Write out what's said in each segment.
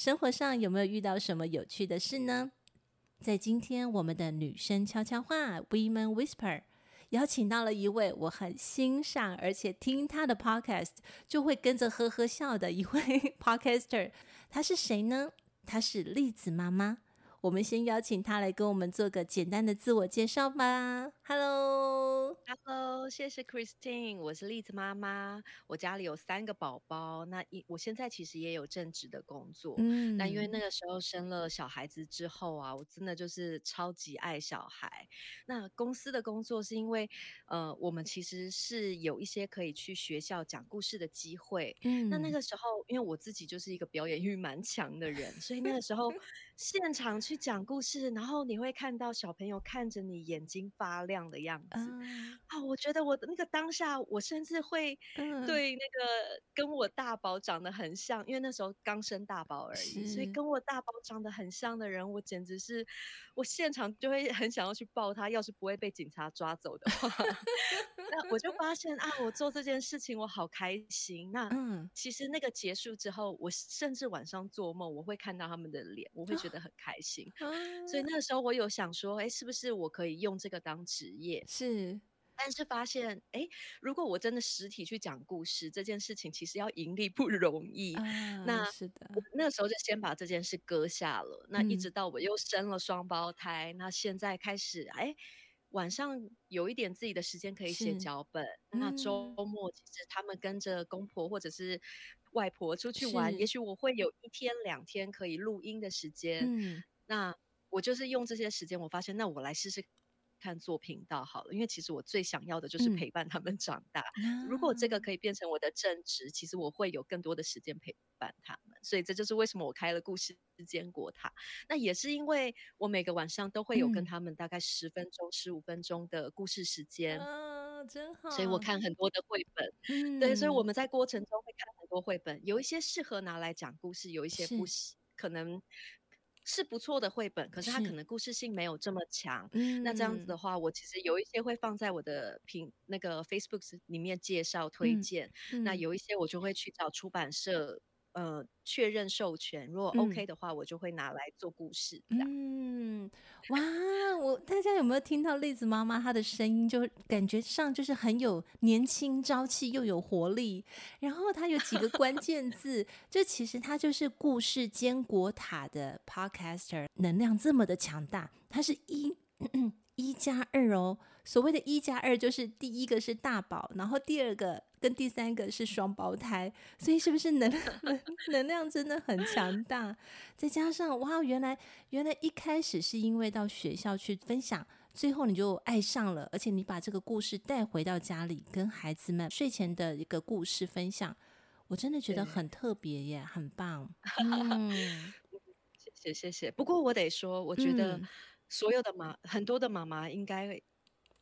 生活上有没有遇到什么有趣的事呢？在今天我们的女生悄悄话 Women Whisper 邀请到了一位我很欣赏，而且听她的 Podcast 就会跟着呵呵笑的一位 Podcaster，她是谁呢？她是栗子妈妈。我们先邀请他来跟我们做个简单的自我介绍吧。Hello，Hello，谢谢 Christine，我是栗子妈妈。我家里有三个宝宝，那一我现在其实也有正职的工作。嗯，那因为那个时候生了小孩子之后啊，我真的就是超级爱小孩。那公司的工作是因为，呃，我们其实是有一些可以去学校讲故事的机会。嗯，那那个时候，因为我自己就是一个表演欲蛮强的人，所以那个时候现场。去讲故事，然后你会看到小朋友看着你眼睛发亮的样子啊、uh, 哦！我觉得我的那个当下，我甚至会对那个跟我大宝长得很像，uh, 因为那时候刚生大宝而已，所以跟我大宝长得很像的人，我简直是我现场就会很想要去抱他。要是不会被警察抓走的话，那我就发现啊，我做这件事情我好开心。那其实那个结束之后，我甚至晚上做梦，我会看到他们的脸，我会觉得很开心。Uh, 所以那个时候我有想说，哎，是不是我可以用这个当职业？是，但是发现，哎，如果我真的实体去讲故事这件事情，其实要盈利不容易。Uh, 那是的，我那个时候就先把这件事搁下了。那一直到我又生了双胞胎，嗯、那现在开始，哎，晚上有一点自己的时间可以写脚本。那周末其实他们跟着公婆或者是外婆出去玩，也许我会有一天两天可以录音的时间。嗯那我就是用这些时间，我发现，那我来试试看做频道好了，因为其实我最想要的就是陪伴他们长大。嗯、如果这个可以变成我的正职，其实我会有更多的时间陪伴他们。所以这就是为什么我开了故事坚果塔。那也是因为我每个晚上都会有跟他们大概十分钟、十五分钟的故事时间。啊，真好！所以我看很多的绘本，嗯、对，所以我们在过程中会看很多绘本，有一些适合拿来讲故事，有一些不可能。是不错的绘本，可是它可能故事性没有这么强。嗯，那这样子的话，我其实有一些会放在我的评那个 Facebook 里面介绍推荐。嗯，那有一些我就会去找出版社。呃，确认授权，如果 OK 的话，嗯、我就会拿来做故事。嗯，哇，我大家有没有听到栗子妈妈她的声音？就感觉上就是很有年轻朝气，又有活力。然后她有几个关键字，就其实她就是故事坚果塔的 Podcaster，能量这么的强大，她是一。一加二哦，所谓的一加二就是第一个是大宝，然后第二个跟第三个是双胞胎，所以是不是能能 能量真的很强大？再加上哇，原来原来一开始是因为到学校去分享，最后你就爱上了，而且你把这个故事带回到家里，跟孩子们睡前的一个故事分享，我真的觉得很特别耶，很棒。嗯，谢谢谢谢。不过我得说，我觉得。所有的妈，很多的妈妈应该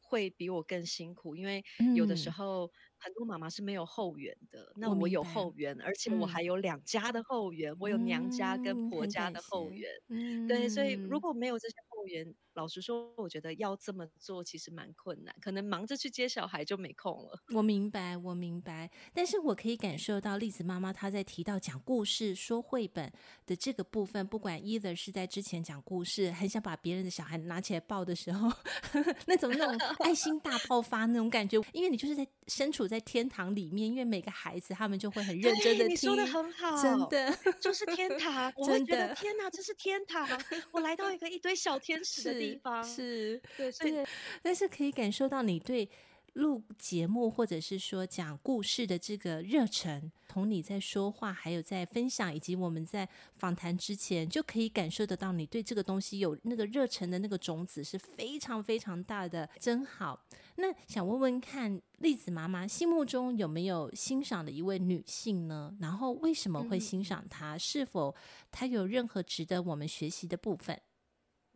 会比我更辛苦，因为有的时候很多妈妈是没有后援的。嗯、那我有后援，而且我还有两家的后援，嗯、我有娘家跟婆家的后援。嗯，对，所以如果没有这些后援。老实说，我觉得要这么做其实蛮困难，可能忙着去接小孩就没空了。我明白，我明白，但是我可以感受到栗子妈妈她在提到讲故事、说绘本的这个部分，不管 either 是在之前讲故事，很想把别人的小孩拿起来抱的时候，那种那种爱心大爆发那种感觉，因为你就是在身处在天堂里面，因为每个孩子他们就会很认真的听。你说的很好，真的就是天堂。我会觉得天哪，这是天堂！我来到一个一堆小天使的地方。是，对，所以，但是可以感受到你对录节目或者是说讲故事的这个热忱，从你在说话，还有在分享，以及我们在访谈之前，就可以感受得到你对这个东西有那个热忱的那个种子是非常非常大的，真好。那想问问看，栗子妈妈心目中有没有欣赏的一位女性呢？然后为什么会欣赏她？嗯、是否她有任何值得我们学习的部分？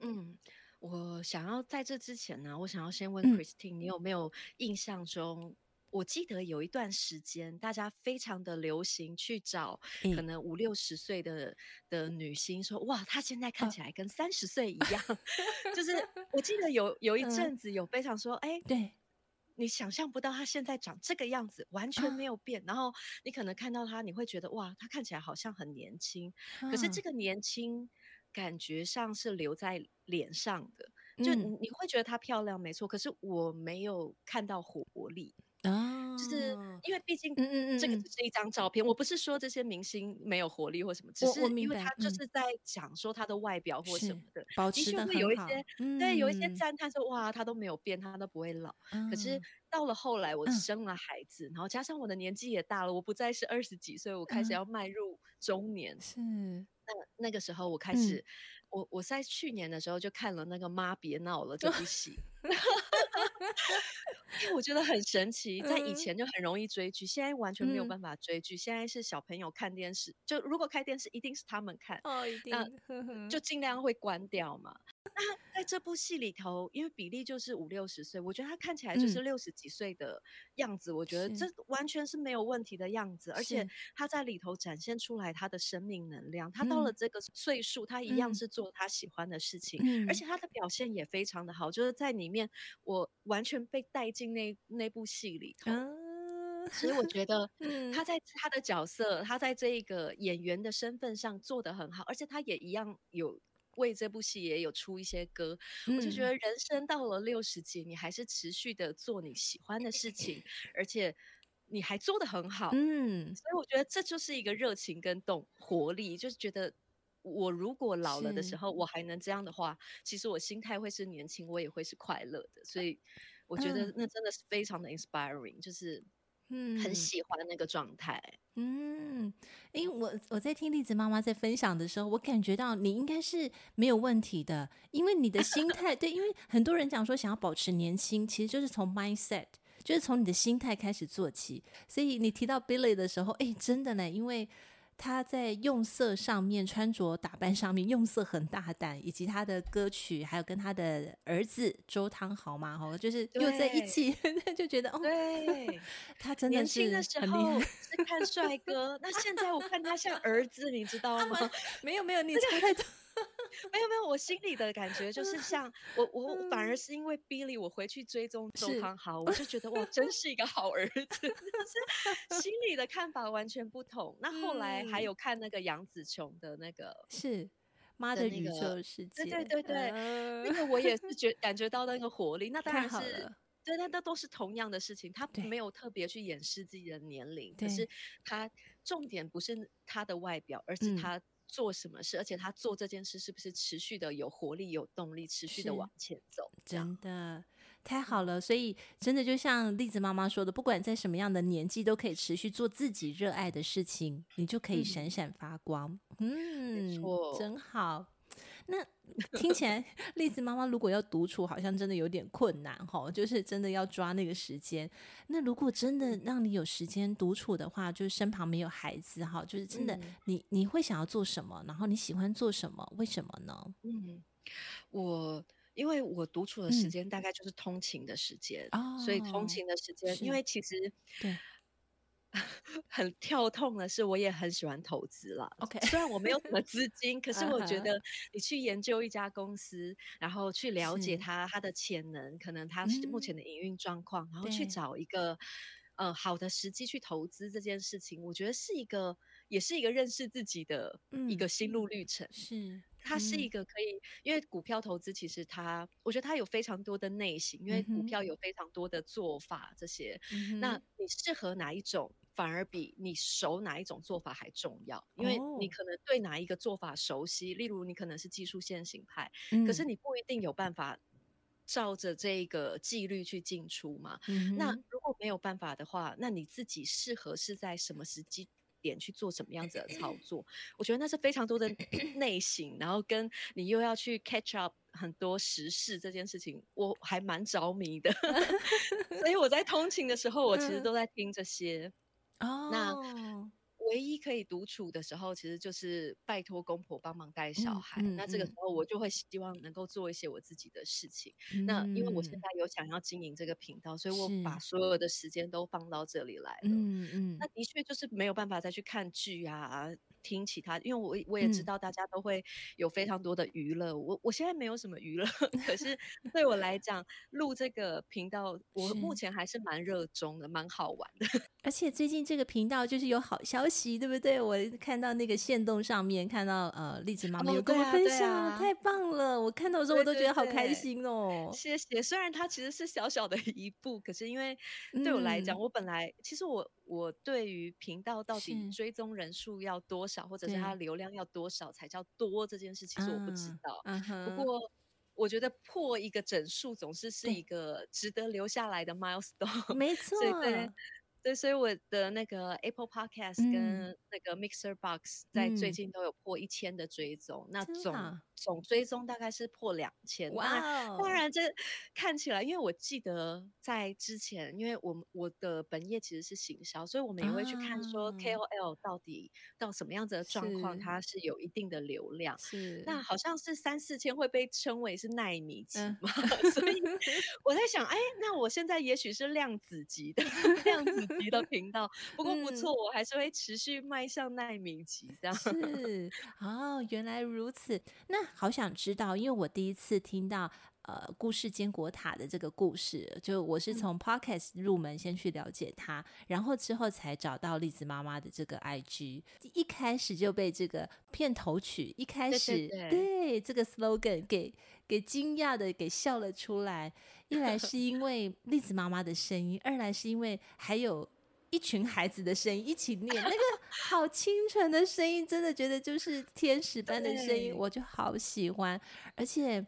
嗯。我想要在这之前呢，我想要先问 Christine，、嗯、你有没有印象中？我记得有一段时间，大家非常的流行去找可能五六十岁的、嗯、的女星，说哇，她现在看起来跟三十岁一样。啊、就是我记得有有一阵子有非常说，哎、嗯，对，你想象不到她现在长这个样子，完全没有变。啊、然后你可能看到她，你会觉得哇，她看起来好像很年轻，啊、可是这个年轻。感觉上是留在脸上的，就你会觉得她漂亮，没错。可是我没有看到活力啊，就是因为毕竟嗯嗯这个只是一张照片。我不是说这些明星没有活力或什么，只是因为他就是在讲说他的外表或什么的，保持的会。有一些对，有一些赞叹说哇，他都没有变，他都不会老。可是到了后来，我生了孩子，然后加上我的年纪也大了，我不再是二十几岁，我开始要迈入中年。是。那那个时候，我开始，嗯、我我在去年的时候就看了那个《妈别闹了》这部戏，因为我觉得很神奇，在以前就很容易追剧，现在完全没有办法追剧。嗯、现在是小朋友看电视，就如果开电视，一定是他们看，哦，一定，那就尽量会关掉嘛。那在这部戏里头，因为比利就是五六十岁，我觉得他看起来就是六十几岁的样子。嗯、我觉得这完全是没有问题的样子，而且他在里头展现出来他的生命能量。他到了这个岁数，嗯、他一样是做他喜欢的事情，嗯、而且他的表现也非常的好。就是在里面，我完全被带进那那部戏里头。嗯、所以我觉得他在他的角色，他在这一个演员的身份上做得很好，而且他也一样有。为这部戏也有出一些歌，嗯、我就觉得人生到了六十几，你还是持续的做你喜欢的事情，而且你还做得很好，嗯，所以我觉得这就是一个热情跟动活力，就是觉得我如果老了的时候，我还能这样的话，其实我心态会是年轻，我也会是快乐的，所以我觉得那真的是非常的 inspiring，就是。嗯，很喜欢那个状态。嗯，因为我我在听栗子妈妈在分享的时候，我感觉到你应该是没有问题的，因为你的心态对，因为很多人讲说想要保持年轻，其实就是从 mindset，就是从你的心态开始做起。所以你提到 Billy 的时候，哎，真的呢，因为。他在用色上面、穿着打扮上面用色很大胆，以及他的歌曲，还有跟他的儿子周汤豪嘛，哈，就是又在一起，就觉得哦，对，他真的是年轻的时候是看帅哥，那现在我看他像儿子，你知道 吗？没有没有，你 猜太多。没有没有，我心里的感觉就是像我我反而是因为 Billy，我回去追踪周康豪，我就觉得哇，真是一个好儿子，是心里的看法完全不同。那后来还有看那个杨紫琼的那个是妈的宇宙世界，对对对对，呃、那个我也是 觉感觉到那个活力。那当然是对，那那都是同样的事情，他没有特别去掩饰自己的年龄，可是他重点不是他的外表，而是他。做什么事，而且他做这件事是不是持续的有活力、有动力，持续的往前走？真的太好了，所以真的就像栗子妈妈说的，不管在什么样的年纪，都可以持续做自己热爱的事情，你就可以闪闪发光。嗯，没错，真好。那听起来，栗子妈妈如果要独处，好像真的有点困难哈。就是真的要抓那个时间。那如果真的让你有时间独处的话，就是身旁没有孩子哈，就是真的，你你会想要做什么？然后你喜欢做什么？为什么呢？嗯，我因为我独处的时间大概就是通勤的时间，嗯、所以通勤的时间，是因为其实对。很跳痛的是，我也很喜欢投资啦。OK，虽然我没有什么资金，可是我觉得你去研究一家公司，然后去了解它它的潜能，可能它目前的营运状况，然后去找一个呃好的时机去投资这件事情，我觉得是一个，也是一个认识自己的一个心路历程。是。它是一个可以，因为股票投资其实它，我觉得它有非常多的类型，因为股票有非常多的做法这些。嗯、那你适合哪一种，反而比你熟哪一种做法还重要，因为你可能对哪一个做法熟悉，例如你可能是技术先行派，嗯、可是你不一定有办法。照着这个纪律去进出嘛。嗯、那如果没有办法的话，那你自己适合是在什么时机点去做什么样子的操作？我觉得那是非常多的 内省，然后跟你又要去 catch up 很多时事这件事情，我还蛮着迷的。所以我在通勤的时候，我其实都在听这些。哦，那。唯一可以独处的时候，其实就是拜托公婆帮忙带小孩。嗯嗯、那这个时候，我就会希望能够做一些我自己的事情。嗯、那因为我现在有想要经营这个频道，所以我把所有的时间都放到这里来了。嗯嗯，那的确就是没有办法再去看剧啊。听其他，因为我我也知道大家都会有非常多的娱乐，嗯、我我现在没有什么娱乐，可是对我来讲，录这个频道，我目前还是蛮热衷的，蛮好玩的。而且最近这个频道就是有好消息，对不对？我看到那个线动上面看到呃，丽子妈妈有跟我分享，哦啊啊、太棒了！我看到的时候我都觉得好开心哦。对对对，谢谢，虽然它其实是小小的一步，可是因为对我来讲，嗯、我本来其实我。我对于频道到底追踪人数要多少，或者是它流量要多少才叫多这件事，其实我不知道。不过我觉得破一个整数总是是一个值得留下来的 milestone。没 错。对，所以我的那个 Apple Podcast 跟那个 Mixer Box 在最近都有破一千的追踪，嗯、那总、啊、总追踪大概是破两千。哇、哦，当然这看起来，因为我记得在之前，因为我我的本业其实是行销，所以我们也会去看说 KOL 到底到什么样子的状况，它是有一定的流量。是，那好像是三四千会被称为是奈米级嘛，嗯、所以我在想，哎，那我现在也许是量子级的量子。级的频道，不过不错，嗯、我还是会持续迈向耐米级这样。是哦，原来如此。那好想知道，因为我第一次听到呃故事坚果塔的这个故事，就我是从 Podcast 入门，先去了解它，嗯、然后之后才找到栗子妈妈的这个 IG，一开始就被这个片头曲一开始对这个 slogan 给给惊讶的给笑了出来。一来是因为栗子妈妈的声音，二来是因为还有一群孩子的声音一起念，那个好清纯的声音，真的觉得就是天使般的声音，我就好喜欢。而且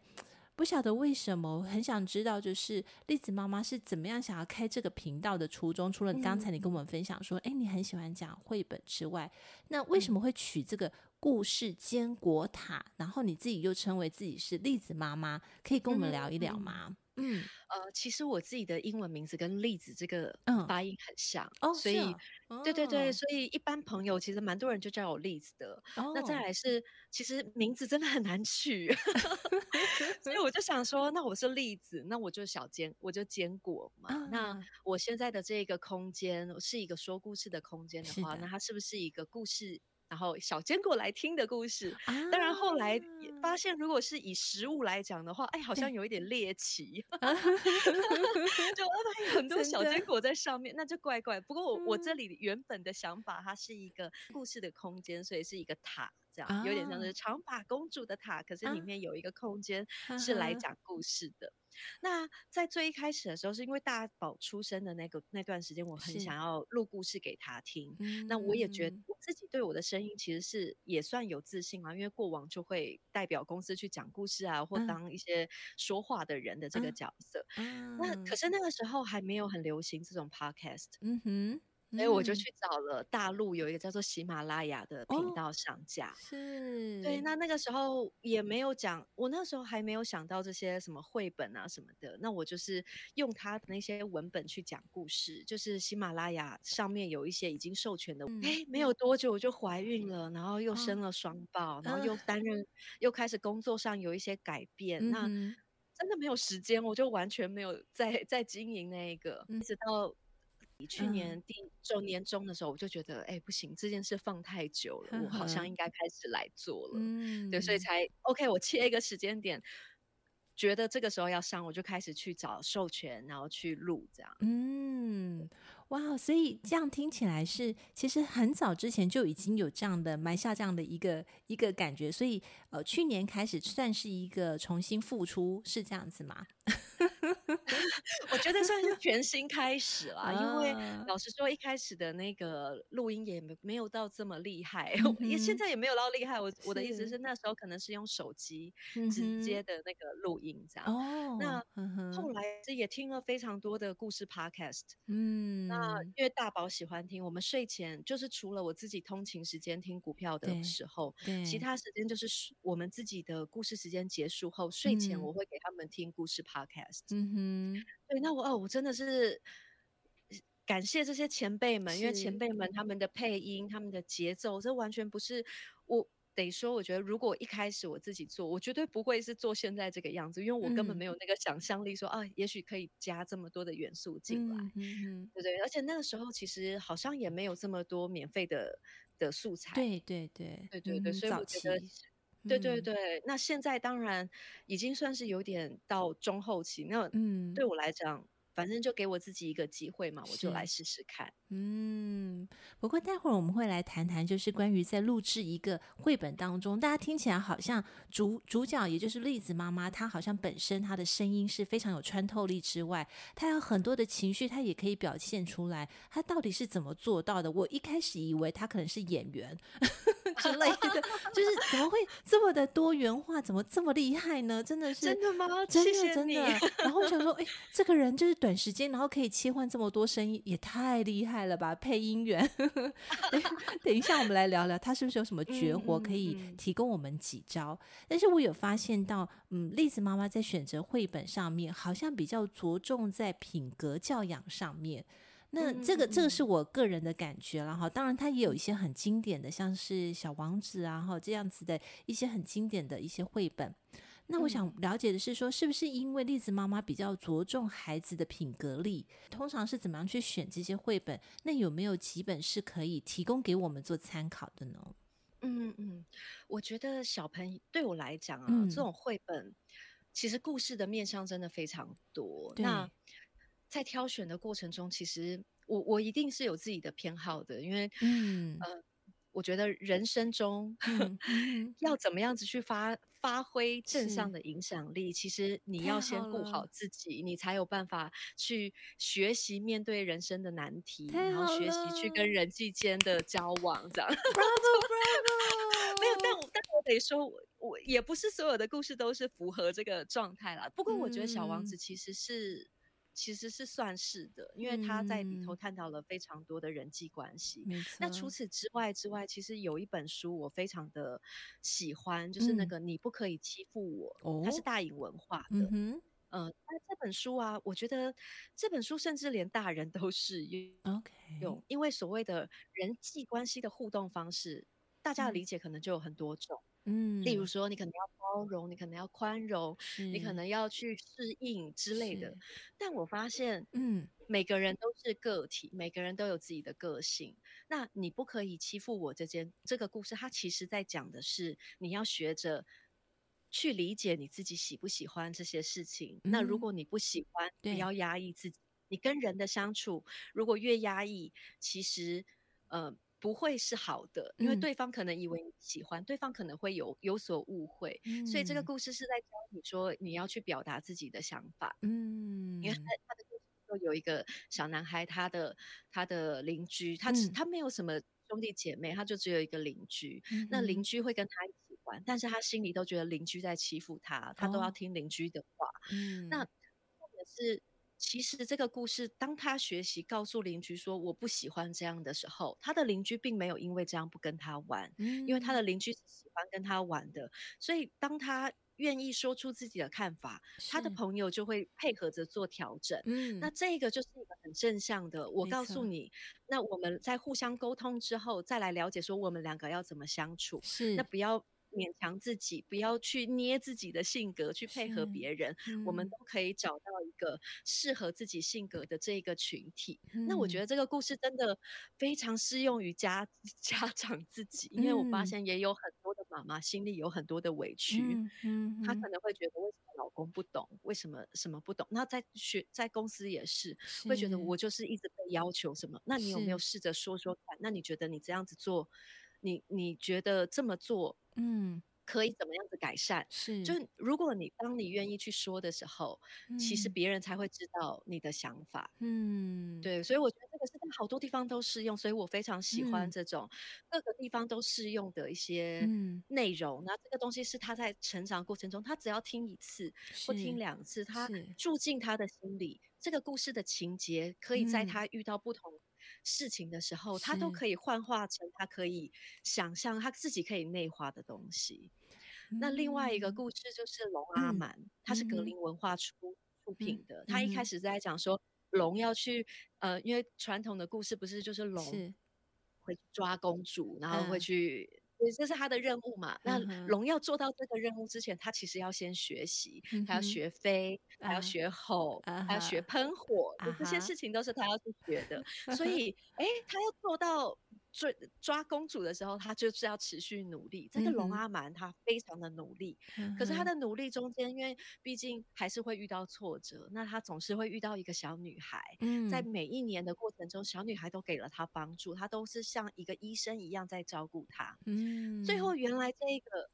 不晓得为什么，我很想知道，就是栗子妈妈是怎么样想要开这个频道的初衷。除了刚才你跟我们分享说，哎、嗯，你很喜欢讲绘本之外，那为什么会取这个故事坚果塔？然后你自己又称为自己是栗子妈妈，可以跟我们聊一聊吗？嗯呃，其实我自己的英文名字跟栗子这个发音很像，嗯、所以，哦、对对对，所以一般朋友其实蛮多人就叫我栗子的。哦、那再来是，其实名字真的很难取，所以我就想说，那我是栗子，那我就小坚，我就坚果嘛。嗯、那我现在的这个空间是一个说故事的空间的话，的那它是不是一个故事？然后小坚果来听的故事，啊、当然后来发现，如果是以食物来讲的话，哎，好像有一点猎奇，就很多小坚果在上面，那就怪怪。不过我、嗯、我这里原本的想法，它是一个故事的空间，所以是一个塔，这样、啊、有点像是长发公主的塔，可是里面有一个空间是来讲故事的。啊那在最一开始的时候，是因为大宝出生的那个那段时间，我很想要录故事给他听。那我也觉得我自己对我的声音其实是也算有自信啊，因为过往就会代表公司去讲故事啊，或当一些说话的人的这个角色。嗯、那可是那个时候还没有很流行这种 podcast。嗯哼。所以我就去找了大陆有一个叫做喜马拉雅的频道上架，哦、是对。那那个时候也没有讲，我那时候还没有想到这些什么绘本啊什么的。那我就是用他的那些文本去讲故事。就是喜马拉雅上面有一些已经授权的，哎、嗯，没有多久我就怀孕了，然后又生了双胞，哦、然后又担任，呃、又开始工作上有一些改变。嗯、那真的没有时间，我就完全没有在在经营那一个，一直到。去年第周年终的时候，我就觉得，哎、不行，这件事放太久了，我好像应该开始来做了。嗯，对，所以才 OK，我切一个时间点，觉得这个时候要上，我就开始去找授权，然后去录这样。嗯。哇，所以这样听起来是，其实很早之前就已经有这样的埋下这样的一个一个感觉，所以呃，去年开始算是一个重新复出，是这样子吗？我觉得算是全新开始啦，因为老实说，一开始的那个录音也没没有到这么厉害，也现在也没有到厉害。我我的意思是，那时候可能是用手机直接的那个录音这样。哦，那后来这也听了非常多的故事 podcast。嗯，那因为大宝喜欢听，我们睡前就是除了我自己通勤时间听股票的时候，其他时间就是我们自己的故事时间结束后，睡前我会给他们听故事 podcast。嗯哼，对，那我哦，我真的是感谢这些前辈们，因为前辈们他。们的配音、他们的节奏，这完全不是我得说，我觉得如果一开始我自己做，我绝对不会是做现在这个样子，因为我根本没有那个想象力说，说、嗯、啊，也许可以加这么多的元素进来，嗯哼，对对，而且那个时候其实好像也没有这么多免费的的素材，对对对。对对对，所以我觉得。对对对，那现在当然已经算是有点到中后期，那嗯对我来讲。嗯反正就给我自己一个机会嘛，我就来试试看。嗯，不过待会儿我们会来谈谈，就是关于在录制一个绘本当中，大家听起来好像主主角也就是栗子妈妈，她好像本身她的声音是非常有穿透力之外，她有很多的情绪，她也可以表现出来。她到底是怎么做到的？我一开始以为她可能是演员 之类的，就是怎么会这么的多元化，怎么这么厉害呢？真的是真的吗？真的真的。然后我想说，哎，这个人就是。短时间，然后可以切换这么多声音，也太厉害了吧！配音员，等等一下，我们来聊聊他是不是有什么绝活可以提供我们几招？嗯嗯嗯。但是我有发现到，嗯，栗子妈妈在选择绘本上面，好像比较着重在品格教养上面。那这个这个是我个人的感觉了哈。当然，它也有一些很经典的，像是小王子啊，哈这样子的一些很经典的一些绘本。那我想了解的是说，是不是因为栗子妈妈比较着重孩子的品格力，通常是怎么样去选这些绘本？那有没有几本是可以提供给我们做参考的呢？嗯嗯，我觉得小朋友对我来讲啊，嗯、这种绘本其实故事的面向真的非常多。那在挑选的过程中，其实我我一定是有自己的偏好的，因为嗯呃。我觉得人生中要怎么样子去发发挥正向的影响力，其实你要先顾好自己，你才有办法去学习面对人生的难题，然后学习去跟人际间的交往，这样。Bravo, bravo 没有，但我但我得说，我也不是所有的故事都是符合这个状态啦。不过我觉得小王子其实是。其实是算是的，因为他在里头探讨了非常多的人际关系。嗯、那除此之外之外，其实有一本书我非常的喜欢，就是那个你不可以欺负我，嗯、它是大隐文化的。嗯那、呃、这本书啊，我觉得这本书甚至连大人都适用。OK，因为所谓的人际关系的互动方式，大家的理解可能就有很多种。嗯，例如说，你可能要包容，你可能要宽容，你可能要去适应之类的。但我发现，嗯，每个人都是个体，每个人都有自己的个性。那你不可以欺负我。这件这个故事，它其实在讲的是，你要学着去理解你自己喜不喜欢这些事情。嗯、那如果你不喜欢，不要压抑自己。你跟人的相处，如果越压抑，其实，呃。不会是好的，因为对方可能以为你喜欢，嗯、对方可能会有有所误会，嗯、所以这个故事是在教你说你要去表达自己的想法。嗯，因为他他的故事说有一个小男孩，他的他的邻居，他只、嗯、他没有什么兄弟姐妹，他就只有一个邻居。嗯、那邻居会跟他一起玩，但是他心里都觉得邻居在欺负他，他都要听邻居的话。嗯，那或者是。其实这个故事，当他学习告诉邻居说我不喜欢这样的时候，他的邻居并没有因为这样不跟他玩，嗯，因为他的邻居是喜欢跟他玩的，所以当他愿意说出自己的看法，他的朋友就会配合着做调整。嗯，那这个就是一个很正向的。我告诉你，那我们在互相沟通之后，再来了解说我们两个要怎么相处。是，那不要。勉强自己，不要去捏自己的性格去配合别人，嗯、我们都可以找到一个适合自己性格的这一个群体。嗯、那我觉得这个故事真的非常适用于家 家长自己，因为我发现也有很多的妈妈心里有很多的委屈，嗯她可能会觉得为什么老公不懂，为什么什么不懂？那在学在公司也是，是会觉得我就是一直被要求什么？那你有没有试着说说看？那你觉得你这样子做？你你觉得这么做，嗯，可以怎么样子改善？是，就如果你当你愿意去说的时候，嗯、其实别人才会知道你的想法。嗯，对，所以我觉得这个是在好多地方都适用，所以我非常喜欢这种各个地方都适用的一些内容。那、嗯、这个东西是他在成长过程中，他只要听一次或听两次，他住进他的心里，这个故事的情节可以在他遇到不同事情的时候，嗯、他都可以幻化成他可以想象他自己可以内化的东西。嗯、那另外一个故事就是龙阿满，嗯、他是格林文化出出品的。嗯、他一开始在讲说龙要去，呃，因为传统的故事不是就是龙会抓公主，然后会去。对，这是他的任务嘛。那龙要做到这个任务之前，他其实要先学习，他要学飞，他要学吼，他要学喷火，这些事情都是他要去学的。所 以，哎，他要做到。抓抓公主的时候，她就是要持续努力。这个龙阿蛮他非常的努力，嗯、可是他的努力中间，因为毕竟还是会遇到挫折，那他总是会遇到一个小女孩。嗯、在每一年的过程中，小女孩都给了他帮助，他都是像一个医生一样在照顾她。嗯、最后原来这个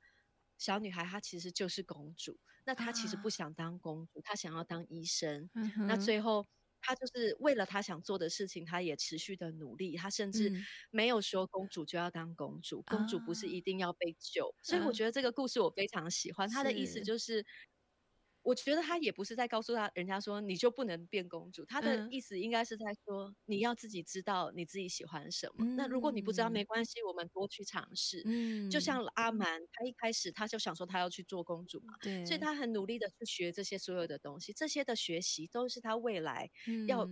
小女孩她其实就是公主，那她其实不想当公主，啊、她想要当医生。嗯、那最后。他就是为了他想做的事情，他也持续的努力。他甚至没有说公主就要当公主，嗯、公主不是一定要被救。啊、所以我觉得这个故事我非常喜欢。他的意思就是。我觉得他也不是在告诉他人家说你就不能变公主，他的意思应该是在说你要自己知道你自己喜欢什么。嗯、那如果你不知道没关系，我们多去尝试。嗯，就像阿蛮，他一开始他就想说他要去做公主嘛，对，所以他很努力的去学这些所有的东西，这些的学习都是他未来要。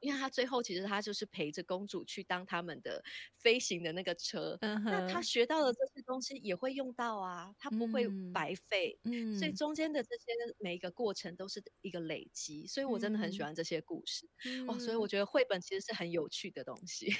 因为他最后其实他就是陪着公主去当他们的飞行的那个车，嗯、那他学到的这些东西也会用到啊，他不会白费，嗯、所以中间的这些每一个过程都是一个累积，所以我真的很喜欢这些故事、嗯、哦，所以我觉得绘本其实是很有趣的东西。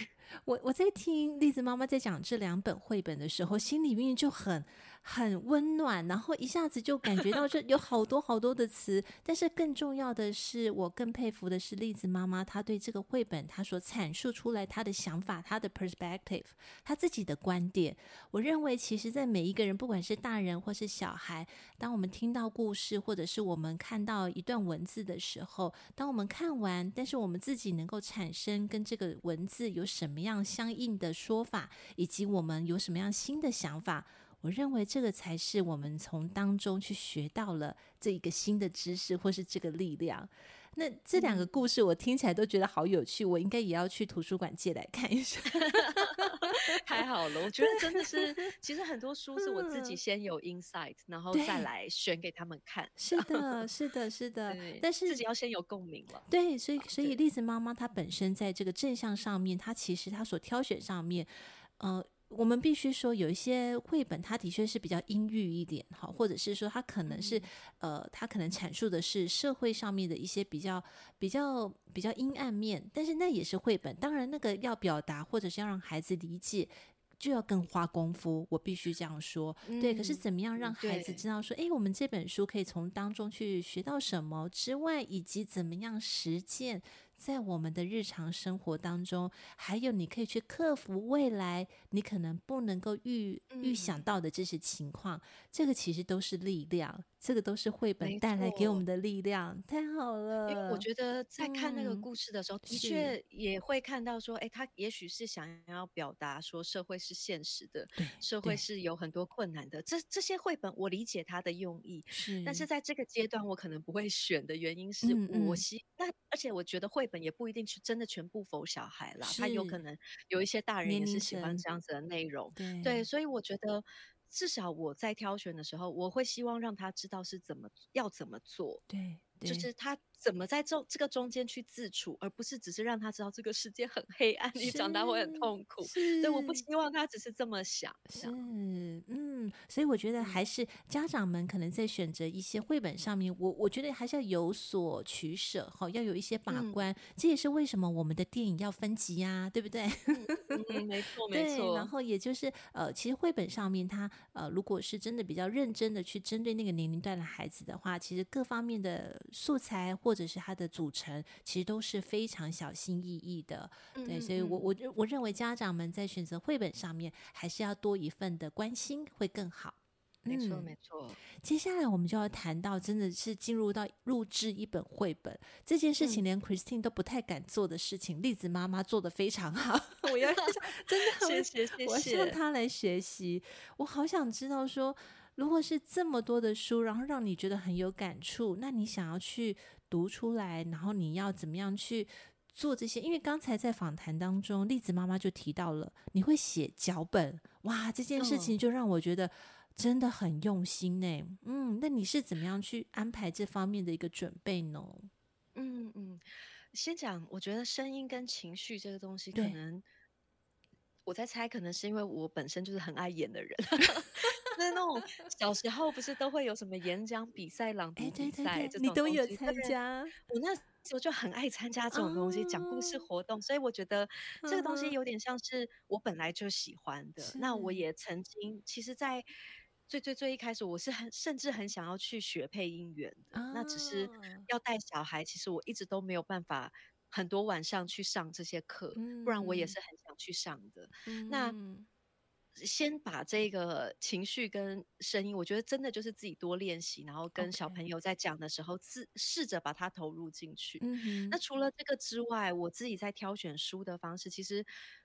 我我在听栗子妈妈在讲这两本绘本的时候，心里面就很。很温暖，然后一下子就感觉到这有好多好多的词，但是更重要的是，我更佩服的是栗子妈妈，她对这个绘本她所阐述出来她的想法，她的 perspective，她自己的观点。我认为，其实，在每一个人，不管是大人或是小孩，当我们听到故事，或者是我们看到一段文字的时候，当我们看完，但是我们自己能够产生跟这个文字有什么样相应的说法，以及我们有什么样新的想法。我认为这个才是我们从当中去学到了这一个新的知识，或是这个力量。那这两个故事我听起来都觉得好有趣，我应该也要去图书馆借来看一下。太好了，我觉得真的是，其实很多书是我自己先有 insight，然后再来选给他们看。是的，是的，是的。但是自己要先有共鸣了。对，所以所以栗子妈妈她本身在这个正向上面，她其实她所挑选上面，呃。我们必须说，有一些绘本，它的确是比较阴郁一点，哈，或者是说，它可能是，呃，它可能阐述的是社会上面的一些比较、比较、比较阴暗面，但是那也是绘本。当然，那个要表达或者是要让孩子理解，就要更花功夫。我必须这样说，对。可是，怎么样让孩子知道说，哎，我们这本书可以从当中去学到什么之外，以及怎么样实践？在我们的日常生活当中，还有你可以去克服未来你可能不能够预预想到的这些情况，这个其实都是力量。这个都是绘本带来给我们的力量，太好了。因为我觉得在看那个故事的时候，嗯、的确也会看到说，哎，他也许是想要表达说，社会是现实的，社会是有很多困难的。这这些绘本我理解他的用意，是。但是在这个阶段，我可能不会选的原因是我希，嗯嗯但而且我觉得绘本也不一定是真的全部否小孩啦，他有可能有一些大人也是喜欢这样子的内容，对对，所以我觉得。至少我在挑选的时候，我会希望让他知道是怎么要怎么做，对，对就是他。怎么在这这个中间去自处，而不是只是让他知道这个世界很黑暗，你长大会很痛苦。所以，我不希望他只是这么想。是，嗯，所以我觉得还是家长们可能在选择一些绘本上面，我我觉得还是要有所取舍，哈，要有一些把关。这也是为什么我们的电影要分级呀，对不对？嗯，没错，没错。然后也就是呃，其实绘本上面它呃，如果是真的比较认真的去针对那个年龄段的孩子的话，其实各方面的素材或或者是它的组成，其实都是非常小心翼翼的。对，所以我我我认为家长们在选择绘本上面，还是要多一份的关心会更好。没错，没错。接下来我们就要谈到，真的是进入到录制一本绘本这件事情，连 Christine 都不太敢做的事情，栗子妈妈做的非常好。我要 真的，谢谢谢谢，我向她来学习。我好想知道说，如果是这么多的书，然后让你觉得很有感触，那你想要去读出来，然后你要怎么样去做这些？因为刚才在访谈当中，栗子妈妈就提到了你会写脚本，哇，这件事情就让我觉得。真的很用心呢，嗯，那你是怎么样去安排这方面的一个准备呢？嗯嗯，先讲，我觉得声音跟情绪这个东西，可能我在猜，可能是因为我本身就是很爱演的人，就是那种小时候不是都会有什么演讲比赛、朗读比赛，你都有参加。我那时候就很爱参加这种东西，讲、哦、故事活动，所以我觉得这个东西有点像是我本来就喜欢的。那我。也曾经，其实，在最最最一开始，我是很甚至很想要去学配音员的，啊、那只是要带小孩，其实我一直都没有办法很多晚上去上这些课，嗯、不然我也是很想去上的。嗯、那先把这个情绪跟声音，我觉得真的就是自己多练习，然后跟小朋友在讲的时候，自试着把它投入进去。嗯、那除了这个之外，我自己在挑选书的方式，其实。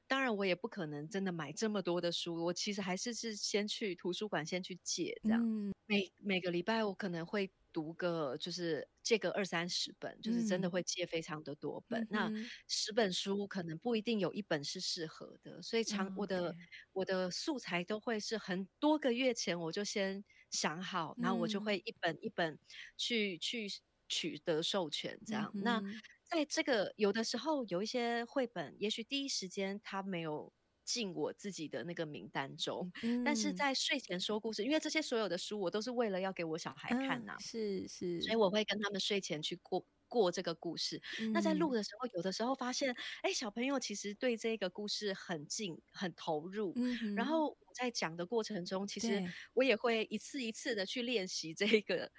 当然，我也不可能真的买这么多的书。我其实还是是先去图书馆先去借，这样。嗯、每每个礼拜我可能会读个，就是借个二三十本，嗯、就是真的会借非常的多本。嗯、那十本书可能不一定有一本是适合的，所以长、嗯、我的.我的素材都会是很多个月前我就先想好，然后我就会一本一本去、嗯、去取得授权，这样。嗯、那在这个有的时候有一些绘本，也许第一时间他没有进我自己的那个名单中，嗯、但是在睡前说故事，因为这些所有的书我都是为了要给我小孩看呐、啊，是是，所以我会跟他们睡前去过过这个故事。嗯、那在录的时候，有的时候发现，哎，小朋友其实对这个故事很近，很投入。嗯、然后我在讲的过程中，其实我也会一次一次的去练习这个。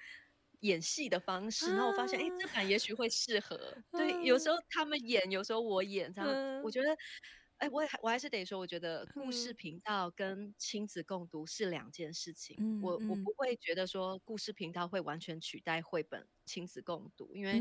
演戏的方式，然后我发现，哎、啊，这版也许会适合。啊、对，有时候他们演，有时候我演，这样、啊、我觉得，哎，我我还是得说，我觉得故事频道跟亲子共读是两件事情。嗯、我我不会觉得说故事频道会完全取代绘本亲子共读，因为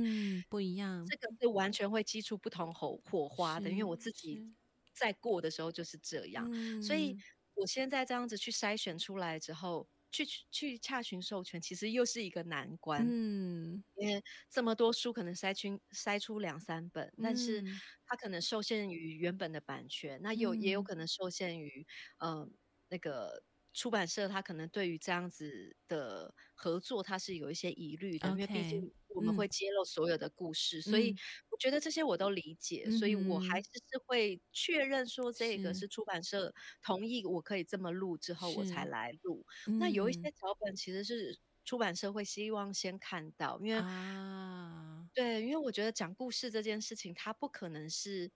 不一样，这个是完全会激出不同火火花的。因为我自己在过的时候就是这样，嗯、所以我现在这样子去筛选出来之后。去去查询授权，其实又是一个难关。嗯，因为这么多书，可能筛出筛出两三本，嗯、但是它可能受限于原本的版权，那有、嗯、也有可能受限于呃那个。出版社他可能对于这样子的合作，他是有一些疑虑的，Okay. 因为毕竟我们会揭露所有的故事，嗯、所以我觉得这些我都理解，嗯、所以我还是是会确认说这个是出版社同意我可以这么录之后，我才来录。那有一些脚本其实是出版社会希望先看到，因为、啊、对，因为我觉得讲故事这件事情，它不可能是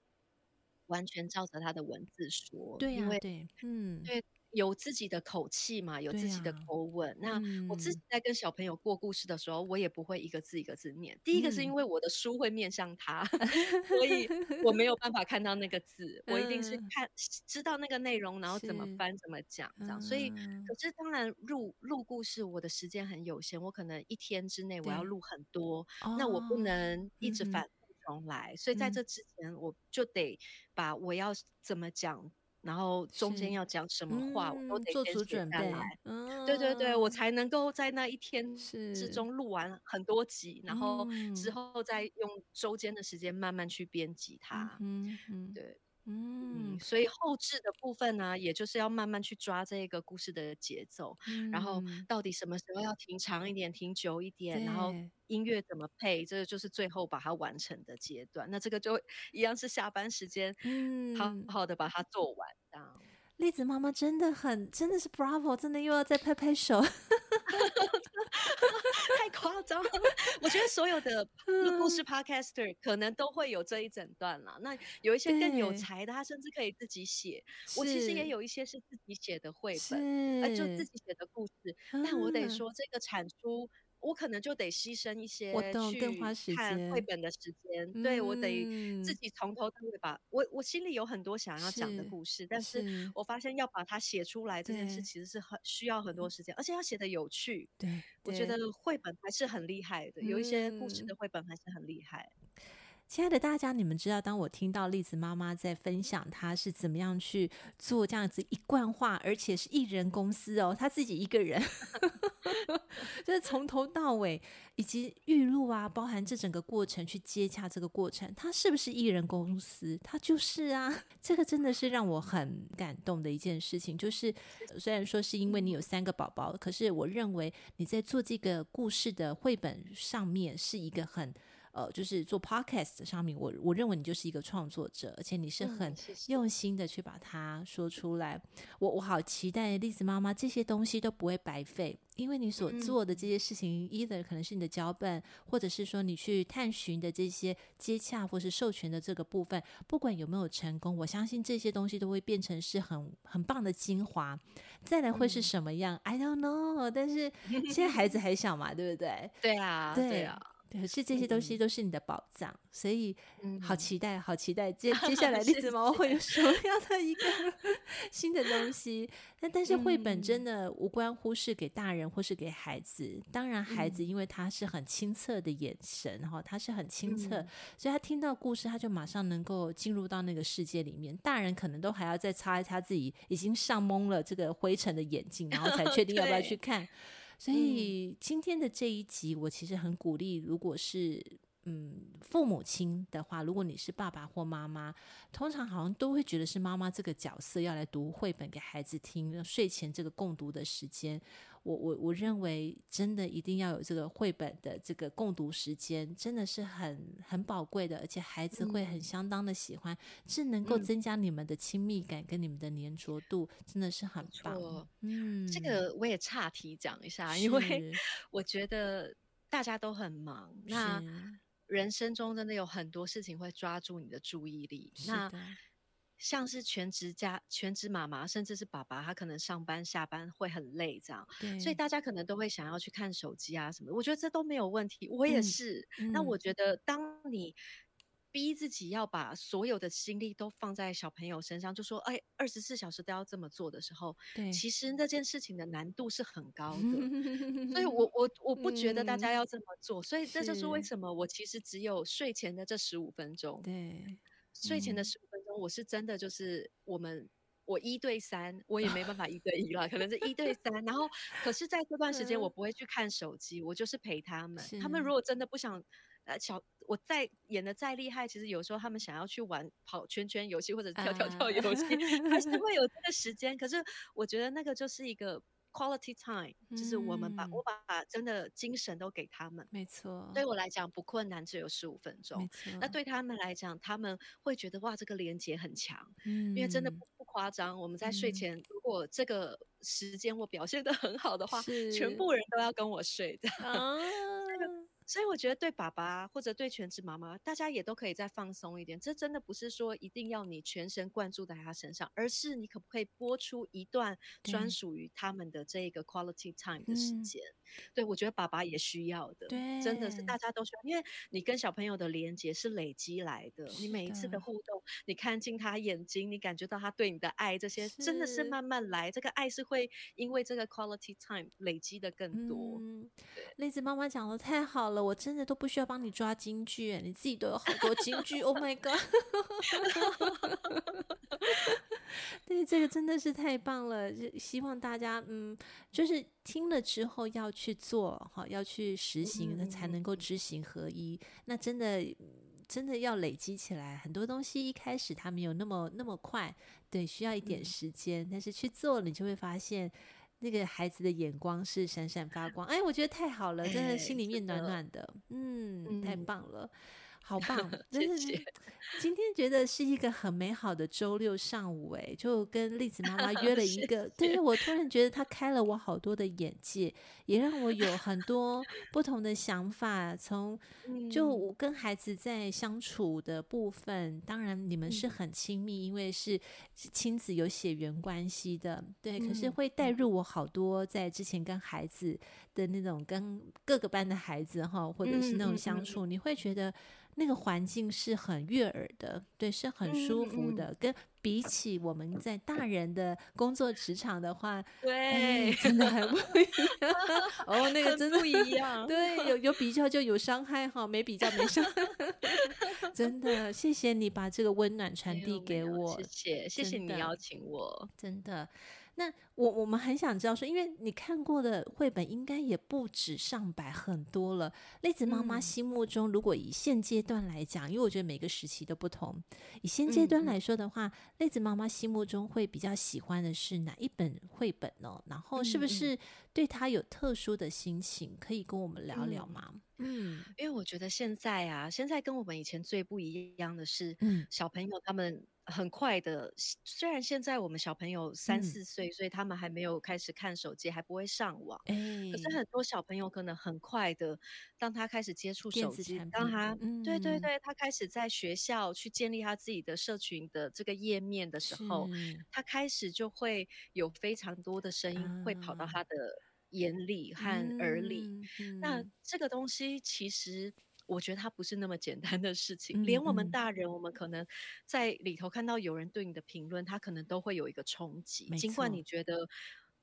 完全照着他的文字说，对、啊、因为对，嗯，对。有自己的口气嘛，有自己的口吻。啊、那我自己在跟小朋友过故事的时候，嗯、我也不会一个字一个字念。第一个是因为我的书会面向他，嗯、所以我没有办法看到那个字，嗯、我一定是看知道那个内容，然后怎么翻怎么讲这样。所以，可是当然录录故事，我的时间很有限，我可能一天之内我要录很多，那我不能一直反复重来。嗯、所以在这之前，我就得把我要怎么讲。然后中间要讲什么话，嗯、我都得先写下来。嗯、对对对，我才能够在那一天之中录完很多集，然后之后再用周间的时间慢慢去编辑它。嗯嗯，对。嗯，所以后置的部分呢、啊，也就是要慢慢去抓这个故事的节奏，嗯、然后到底什么时候要停长一点，停久一点，然后音乐怎么配，这个就是最后把它完成的阶段。那这个就一样是下班时间，嗯，好好的把它做完，这样。栗子妈妈真的很，真的是 Bravo，真的又要再拍拍手，太夸张了。我觉得所有的故事 Podcaster 可能都会有这一整段啦。那有一些更有才的，他甚至可以自己写。我其实也有一些是自己写的绘本，呃，就自己写的故事。但我得说，这个产出我可能就得牺牲一些去看绘本的时间，对，我得自己从头到尾把我我心里有很多想要讲的故事，但是我发现要把它写出来这件事其实是很需要很多时间，而且要写的有趣。对，我觉得绘本还是很厉害的，有一些故事的绘本还是很厉害。亲爱的大家，你们知道，当我听到栗子妈妈在分享她是怎么样去做这样子一贯化，而且是一人公司哦，她自己一个人，就是从头到尾以及预录啊，包含这整个过程去接洽这个过程，她是不是一人公司？她就是啊，这个真的是让我很感动的一件事情。就是虽然说是因为你有三个宝宝，可是我认为你在做这个故事的绘本上面是一个很。呃，就是做 podcast 上面，我我认为你就是一个创作者，而且你是很用心的去把它说出来。我我好期待栗子妈妈这些东西都不会白费，因为你所做的这些事情、嗯、，either 可能是你的脚本，或者是说你去探寻的这些接洽或是授权的这个部分，不管有没有成功，我相信这些东西都会变成是很很棒的精华。再来会是什么样、嗯、？I don't know。但是 现在孩子还小嘛，对不对？对啊，对，对啊。可是这些东西都是你的宝藏，嗯、所以好期待，好期待。接 接下来栗子妈妈会有什么样的一个 新的东西。那但是绘本真的无关乎是给大人或是给孩子，当然孩子因为他是很清澈的眼神，哈，他是很清澈，所以他听到故事他就马上能够进入到那个世界里面。大人可能都还要再擦一擦自己已经上蒙了这个灰尘的眼睛，然后才确定要不要去看。所以今天的这一集，我其实很鼓励，如果是嗯父母亲的话，如果你是爸爸或妈妈，通常好像都会觉得是妈妈这个角色要来读绘本给孩子听，睡前这个共读的时间。我我我认为真的一定要有这个绘本的这个共读时间，真的是很很宝贵的，而且孩子会很相当的喜欢，是能够增加你们的亲密感跟你们的粘着度，真的是很棒。嗯，这。个我也岔题讲一下，因为我觉得大家都很忙，那人生中真的有很多事情会抓住你的注意力。那像是全职家、全职妈妈，甚至是爸爸，他可能上班下班会很累，这样，所以大家可能都会想要去看手机啊什么的。我觉得这都没有问题，我也是。那、嗯、我觉得，当你逼自己要把所有的心力都放在小朋友身上，就说“哎，二十四小时都要这么做的时候”，对，其实那件事情的难度是很高的。所以我 我我不觉得大家要这么做。嗯、所以这就是为什么我其实只有睡前的这十五分钟。对，睡前的十五我是真的就是我们我一对三，我也没办法一对一了，可能是一对三。然后，可是在这段时间我不会去看手机，我就是陪他们。他们如果真的不想，呃，小我再演的再厉害，其实有时候他们想要去玩跑圈圈游戏或者跳跳跳游戏，还是会有这个时间。可是我觉得那个就是一个。Quality time，就是我们把、嗯、我把真的精神都给他们，没错。对我来讲不困难，只有十五分钟。没错。那对他们来讲，他们会觉得哇，这个连接很强。嗯。因为真的不不夸张，我们在睡前，嗯、如果这个时间我表现得很好的话，全部人都要跟我睡的。啊所以我觉得对爸爸或者对全职妈妈，大家也都可以再放松一点。这真的不是说一定要你全神贯注在他身上，而是你可不可以播出一段专属于他们的这个 quality time 的时间？嗯、对，我觉得爸爸也需要的，对，真的是大家都需要，因为你跟小朋友的连接是累积来的。你每一次的互动，你看进他眼睛，你感觉到他对你的爱，这些真的是慢慢来。这个爱是会因为这个 quality time 累积的更多。嗯，栗子妈妈讲的太好了。我真的都不需要帮你抓金句，你自己都有好多金句。Oh my god！对，这个真的是太棒了。就希望大家，嗯，就是听了之后要去做，哈，要去实行，那才能够知行合一。那真的，真的要累积起来。很多东西一开始它没有那么那么快，对，需要一点时间。但是去做，你就会发现。那个孩子的眼光是闪闪发光，哎，我觉得太好了，真的心里面暖暖的，的嗯，太棒了。好棒，真是。今天觉得是一个很美好的周六上午，哎，就跟栗子妈妈约了 一个，对，我突然觉得她开了我好多的眼界，也让我有很多不同的想法。从就我跟孩子在相处的部分，当然你们是很亲密，因为是亲子有血缘关系的，对。可是会带入我好多在之前跟孩子的那种跟各个班的孩子哈，或者是那种相处，你会觉得。那个环境是很悦耳的，对，是很舒服的。跟比起我们在大人的工作职场的话，对，哎、真的还不一样。哦，那个真的不一样。对，有 有比较就有伤害哈，没比较没伤害。真的，谢谢你把这个温暖传递给我。谢谢，谢谢你邀请我。真的。那我我们很想知道说，因为你看过的绘本应该也不止上百，很多了。栗子妈妈心目中，如果以现阶段来讲，因为我觉得每个时期都不同，以现阶段来说的话，栗子妈妈心目中会比较喜欢的是哪一本绘本呢？然后是不是对她有特殊的心情，可以跟我们聊聊吗？嗯，因为我觉得现在啊，现在跟我们以前最不一样的是，嗯，小朋友他们。很快的，虽然现在我们小朋友三四岁，嗯，所以他们还没有开始看手机，还不会上网。欸，可是很多小朋友可能很快的，当他开始接触手机，当他，嗯，对对对，他开始在学校去建立他自己的社群的这个页面的时候，他开始就会有非常多的声音会跑到他的眼里和耳里。那这个东西其实。我觉得它不是那么简单的事情，连我们大人，我们可能在里头看到有人对你的评论，他可能都会有一个冲击。尽管你觉得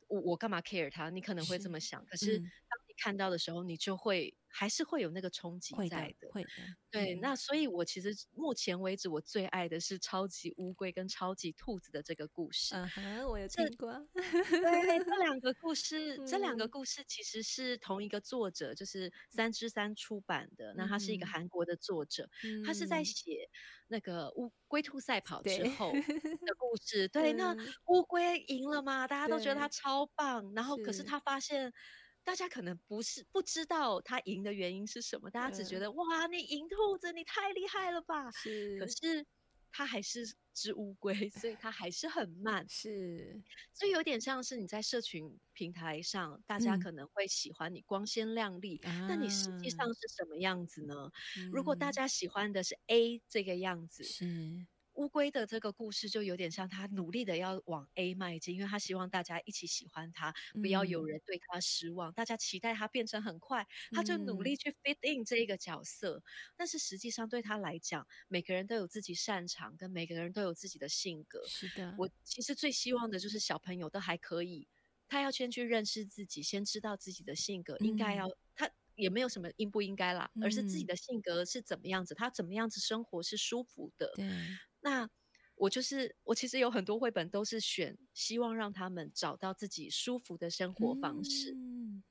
我我干嘛 care 他，你可能会这么想，是，可是当你看到的时候，你就会。还是会有那个冲击在的，会的，会的。对，嗯，那所以，我其实目前为止，我最爱的是超级乌龟跟超级兔子的这个故事。嗯哼，我有听过。对，这两个故事，嗯，这两个故事其实是同一个作者，就是三之三出版的。嗯，那他是一个韩国的作者，嗯，他是在写那个乌龟兔赛跑之后的故事。对，对，那乌龟赢了吗？大家都觉得它超棒，然后可是他发现。大家可能不是不知道他赢的原因是什么，大家只觉得哇，你赢兔子，你太厉害了吧？是，可是他还是只乌龟，所以他还是很慢。是，所以有点像是你在社群平台上，大家可能会喜欢你光鲜亮丽，那、嗯、你实际上是什么样子呢、嗯？如果大家喜欢的是 A 这个样子，是。乌龟的这个故事就有点像他努力的要往 A 迈进，因为他希望大家一起喜欢他，不要有人对他失望。嗯、大家期待他变成很快，他就努力去 fit in 这一个角色。嗯、但是实际上对他来讲，每个人都有自己擅长，跟每个人都有自己的性格。是的，我其实最希望的就是小朋友都还可以，他要先去认识自己，先知道自己的性格，嗯、应该要他也没有什么应不应该啦、嗯，而是自己的性格是怎么样子，他怎么样子生活是舒服的。那我就是我，其实有很多绘本都是选希望让他们找到自己舒服的生活方式。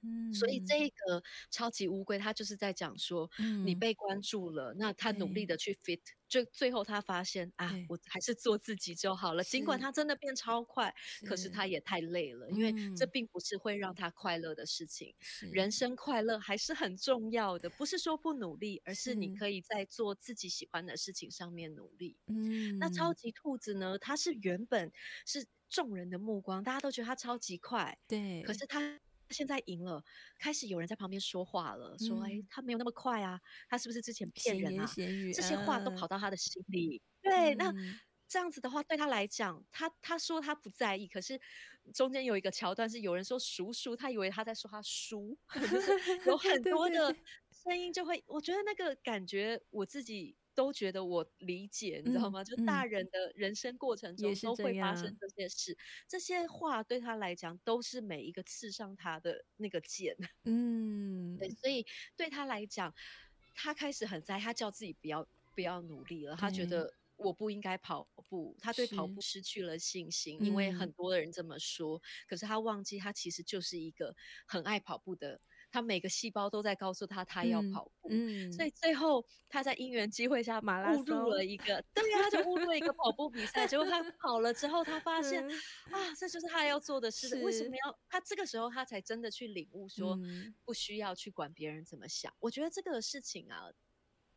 嗯，所以这个超级乌龟，它就是在讲说，你被关注了，嗯、那他努力的去 fit。就最后他发现啊，我还是做自己就好了。尽管他真的变超快，是可是他也太累了，因为这并不是会让他快乐的事情。人生快乐还是很重要的，不是说不努力，而是你可以在做自己喜欢的事情上面努力。嗯，那超级兔子呢？它是原本是众人的目光，大家都觉得它超级快，对，可是它。现在赢了，开始有人在旁边说话了，嗯、说：“哎，他没有那么快啊，他是不是之前骗人啊？”闲言闲，这些话都跑到他的心里。嗯、对，那这样子的话，对他来讲，他他说他不在意，可是中间有一个桥段是有人说“叔叔”，他以为他在说他叔，就是有很多的声音就会，我觉得那个感觉我自己。都觉得我理解，你知道吗？嗯、就大人的人生过程中都会发生这些事，这，这些话对他来讲都是每一个刺上他的那个剑。嗯，对，所以对他来讲，他开始很在意，他叫自己不要不要努力了，他觉得我不应该跑步，他对跑步失去了信心，因为很多的人这么说，可是他忘记他其实就是一个很爱跑步的。他每个细胞都在告诉他，他要跑步，嗯嗯、所以最后他在因缘机会下误入了一个，对呀，他就误入了一个跑步比赛。结果他 跑了之后，他发现、嗯、啊，这就是他要做的事。为什么要他这个时候他才真的去领悟说，不需要去管别人怎么想。我觉得这个事情啊，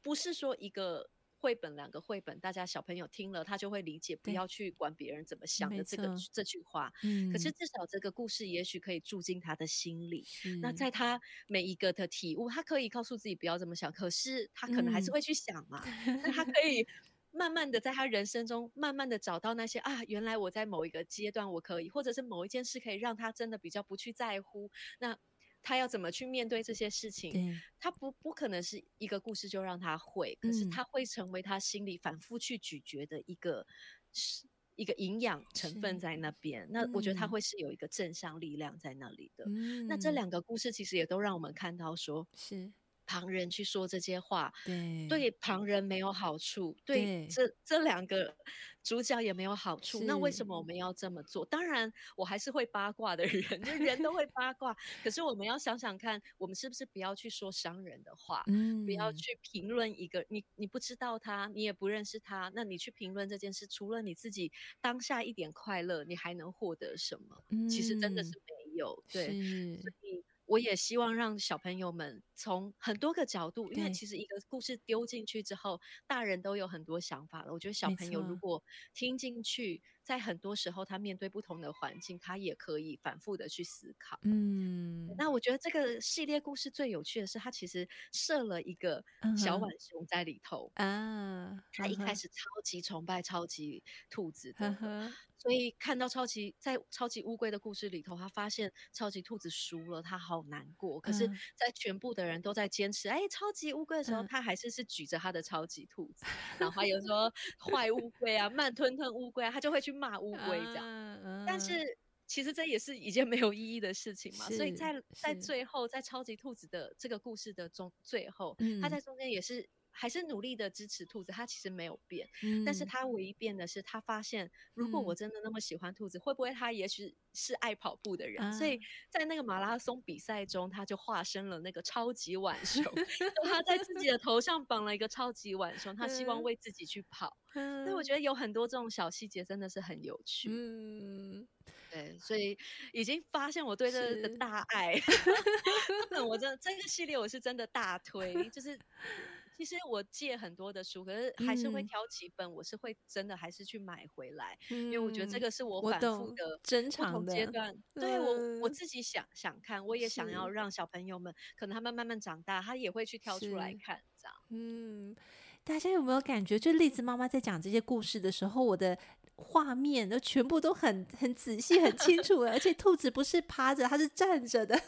不是说一个绘本、两个绘本，大家小朋友听了他就会理解，不要去管别人怎么想的这个这句话。嗯，可是至少这个故事也许可以住进他的心里。那在他每一个的体悟，他可以告诉自己不要这么想，可是他可能还是会去想嘛。那、嗯、他可 以。慢慢的，在他人生中，慢慢的找到那些啊，原来我在某一个阶段我可以，或者是某一件事可以让他真的比较不去在乎。那他要怎么去面对这些事情？他不不可能是一个故事就让他会，可是他会成为他心里反复去咀嚼的一个是一个营养成分在那边。那我觉得他会是有一个正向力量在那里的。嗯、那这两个故事其实也都让我们看到说，是。旁人去说这些话，对，对旁人没有好处，对，对这这两个主角也没有好处。那为什么我们要这么做？当然，我还是会八卦的人，就人都会八卦。可是我们要想想看，我们是不是不要去说伤人的话，嗯，不要去评论一个你你不知道他，你也不认识他，那你去评论这件事，除了你自己当下一点快乐，你还能获得什么？嗯，其实真的是没有。对，所以。我也希望让小朋友们从很多个角度，因为其实一个故事丢进去之后，大人都有很多想法了。我觉得小朋友如果听进去，在很多时候他面对不同的环境，他也可以反复的去思考。嗯，那我觉得这个系列故事最有趣的是，他其实设了一个小浣熊在里头啊，他一开始超级崇拜超级兔子的。所以看到超级在超级乌龟的故事里头，他发现超级兔子输了，他好难过。可是，在全部的人都在坚持，哎、欸，超级乌龟的时候，他还是是举着他的超级兔子。然后还有说坏乌龟啊，慢吞吞乌龟啊，他就会去骂乌龟这样。但是其实这也是一件没有意义的事情嘛。所以在在最后，在超级兔子的这个故事的中最后，他在中间也是。还是努力的支持兔子，他其实没有变，嗯、但是他唯一变的是，他发现如果我真的那么喜欢兔子，嗯、会不会他也许是爱跑步的人？啊、所以在那个马拉松比赛中，他就化身了那个超级浣熊，他在自己的头上绑了一个超级浣熊，他希望为自己去跑。嗯、所以我觉得有很多这种小细节真的是很有趣。嗯，对，所以已经发现我对这个的大爱，我这这个系列我是真的大推，就是。其实我借很多的书，可是还是会挑几本，我是会真的还是去买回来，嗯、因为我觉得这个是我反复的珍藏的阶段。对我我自己想想看，我也想要让小朋友们，可能他们慢慢长大，他也会去挑出来看，这样。嗯，大家有没有感觉，就栗子妈妈在讲这些故事的时候，我的。画面都全部都很很仔细、很清楚，而且兔子不是趴着，它是站着的。